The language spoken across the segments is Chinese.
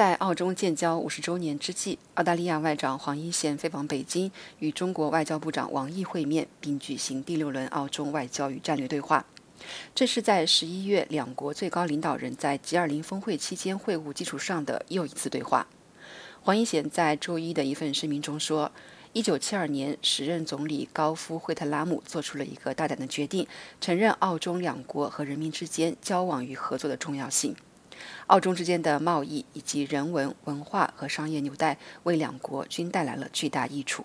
在澳中建交五十周年之际，澳大利亚外长黄一贤飞往北京，与中国外交部长王毅会面，并举行第六轮澳中外交与战略对话。这是在十一月两国最高领导人在 G20 峰会期间会晤基础上的又一次对话。黄英贤在周一的一份声明中说：“一九七二年，时任总理高夫惠特拉姆做出了一个大胆的决定，承认澳中两国和人民之间交往与合作的重要性。澳中之间的贸易以及人文、文化和商业纽带为两国均带来了巨大益处。”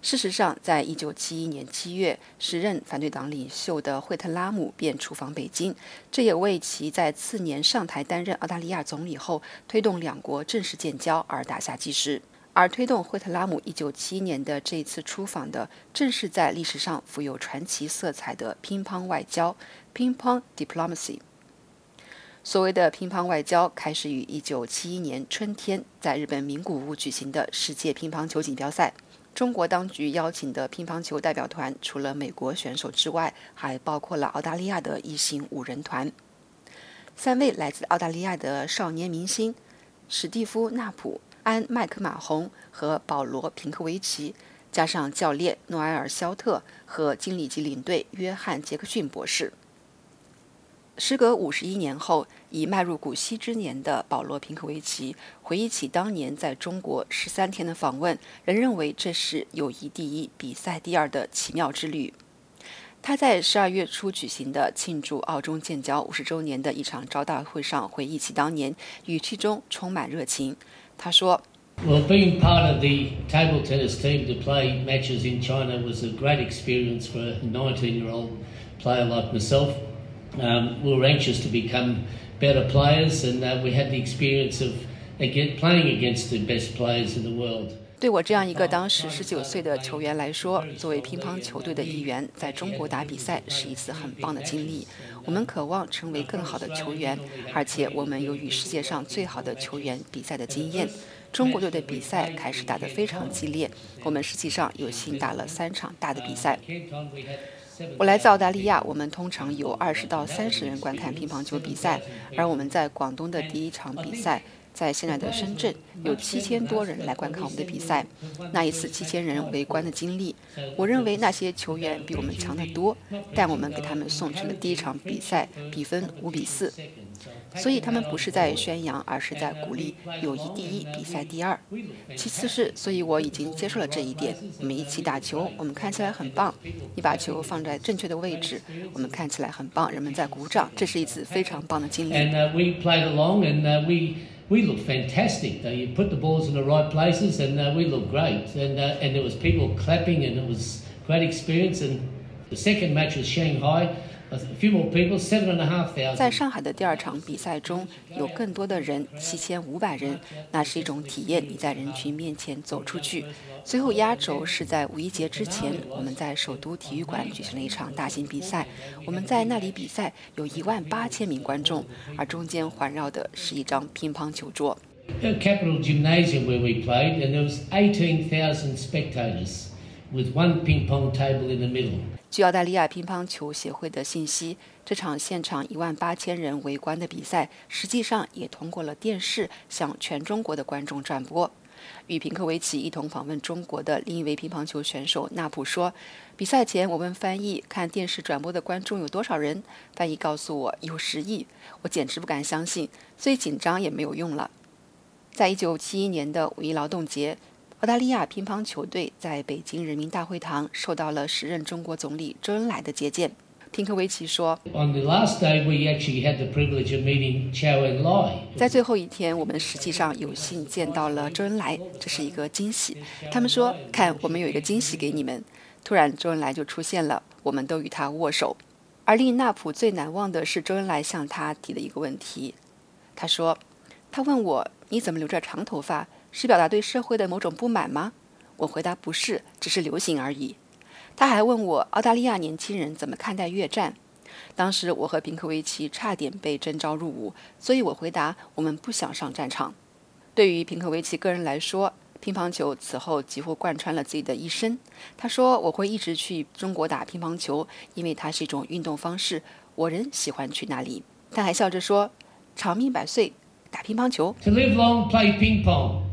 事实上，在一九七一年七月，时任反对党领袖的惠特拉姆便出访北京，这也为其在次年上台担任澳大利亚总理后推动两国正式建交而打下基石。而推动惠特拉姆一九七一年的这次出访的，正是在历史上富有传奇色彩的乒乓外交 （Ping Pong Diplomacy）。所谓的乒乓外交，开始于一九七一年春天在日本名古屋举行的世界乒乓球锦标赛。中国当局邀请的乒乓球代表团，除了美国选手之外，还包括了澳大利亚的一行五人团。三位来自澳大利亚的少年明星史蒂夫·纳普、安·麦克马洪和保罗·平克维奇，加上教练诺埃尔·肖特和经理级领队约翰·杰克逊博士。时隔五十一年后，已迈入古稀之年的保罗·平克维奇回忆起当年在中国十三天的访问，仍认为这是友谊第一、比赛第二的奇妙之旅。他在十二月初举行的庆祝澳中建交五十周年的一场招待会上回忆起当年，语气中充满热情。他说：“Well, being part of the table tennis team to play matches in China was a great experience for a nineteen-year-old player like myself.” Um, we were anxious to become better players, and uh, we had the experience of again, playing against the best players in the world. 对我这样一个当时十九岁的球员来说，作为乒乓球队的一员，在中国打比赛是一次很棒的经历。我们渴望成为更好的球员，而且我们有与世界上最好的球员比赛的经验。中国队的比赛开始打得非常激烈，我们实际上有幸打了三场大的比赛。我来自澳大利亚，我们通常有二十到三十人观看乒乓球比赛，而我们在广东的第一场比赛，在现在的深圳有七千多人来观看我们的比赛。那一次七千人围观的经历，我认为那些球员比我们强得多，但我们给他们送去了第一场比赛，比分五比四。所以他们不是在宣扬，而是在鼓励友谊第一，比赛第二。其次是，所以我已经接受了这一点。我们一起打球，我们看起来很棒。你把球放在正确的位置，我们看起来很棒。人们在鼓掌，这是一次非常棒的经历。We looked fantastic. You put the balls in the right places, and uh, we looked great. And uh, and there was people clapping, and it was great experience. And the second match was Shanghai. 在上海的第二场比赛中，有更多的人，七千五百人，那是一种体验。你在人群面前走出去。最后压轴是在五一节之前，我们在首都体育馆举行了一场大型比赛。我们在那里比赛，有一万八千名观众，而中间环绕的是一张乒乓球桌。Capital Gymnasium where we played, and there was eighteen thousand spectators 据澳大利亚乒乓球协会的信息，这场现场一万八千人围观的比赛，实际上也通过了电视向全中国的观众转播。与平克维奇一同访问中国的另一位乒乓球选手纳普说：“比赛前，我问翻译看电视转播的观众有多少人，翻译告诉我有十亿，我简直不敢相信，最紧张也没有用了。”在一九七一年的五一劳动节。澳大利亚乒乓球队在北京人民大会堂受到了时任中国总理周恩来的接见。平克维奇说：“在最后一天，我们实际上有幸见到了周恩来，这是一个惊喜。他们说：‘看，我们有一个惊喜给你们。’突然，周恩来就出现了，我们都与他握手。而令纳普最难忘的是周恩来向他提的一个问题。他说：‘他问我你怎么留着长头发？’”是表达对社会的某种不满吗？我回答不是，只是流行而已。他还问我澳大利亚年轻人怎么看待越战。当时我和平克维奇差点被征召入伍，所以我回答我们不想上战场。对于平克维奇个人来说，乒乓球此后几乎贯穿了自己的一生。他说我会一直去中国打乒乓球，因为它是一种运动方式。我仍喜欢去那里。他还笑着说：长命百岁。打乒乓球。To live long, play ping pong.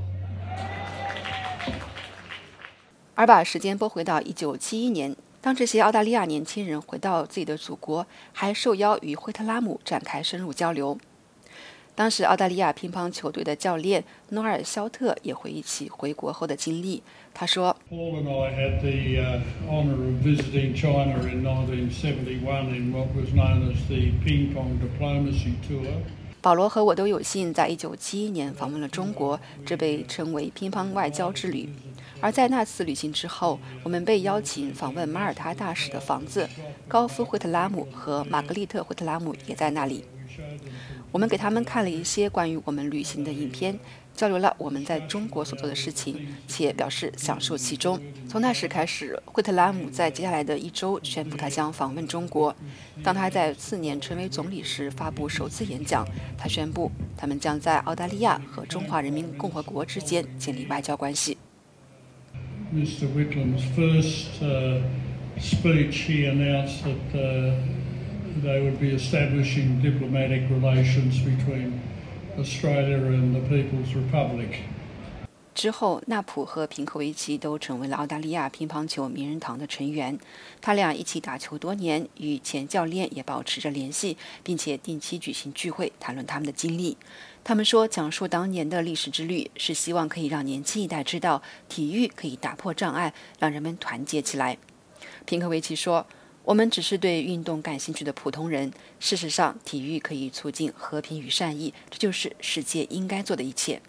而把时间拨回到一九七一年，当这些澳大利亚年轻人回到自己的祖国，还受邀与惠特拉姆展开深入交流。当时，澳大利亚乒乓球队的教练诺尔·肖特也回忆起回国后的经历。他说：“Paul and I had the honor of visiting China in 1971 in what was known as the Ping Pong Diplomacy Tour.” 保罗和我都有幸在1971年访问了中国，这被称为“乒乓外交之旅”。而在那次旅行之后，我们被邀请访问马耳他大使的房子，高夫·惠特拉姆和玛格丽特·惠特拉姆也在那里。我们给他们看了一些关于我们旅行的影片，交流了我们在中国所做的事情，且表示享受其中。从那时开始，惠特拉姆在接下来的一周宣布他将访问中国。当他在次年成为总理时发布首次演讲，他宣布他们将在澳大利亚和中华人民共和国之间建立外交关系。Mr. Whitlam's first uh, speech, he announced that. Uh, they would be establishing diplomatic relations between Australia and the People's Republic. 之后，纳普和平克维奇都成为了澳大利亚乒乓球名人堂的成员。他俩一起打球多年，与前教练也保持着联系，并且定期举行聚会，谈论他们的经历。他们说，讲述当年的历史之旅，是希望可以让年轻一代知道，体育可以打破障碍，让人们团结起来。平克维奇说。我们只是对运动感兴趣的普通人。事实上，体育可以促进和平与善意，这就是世界应该做的一切。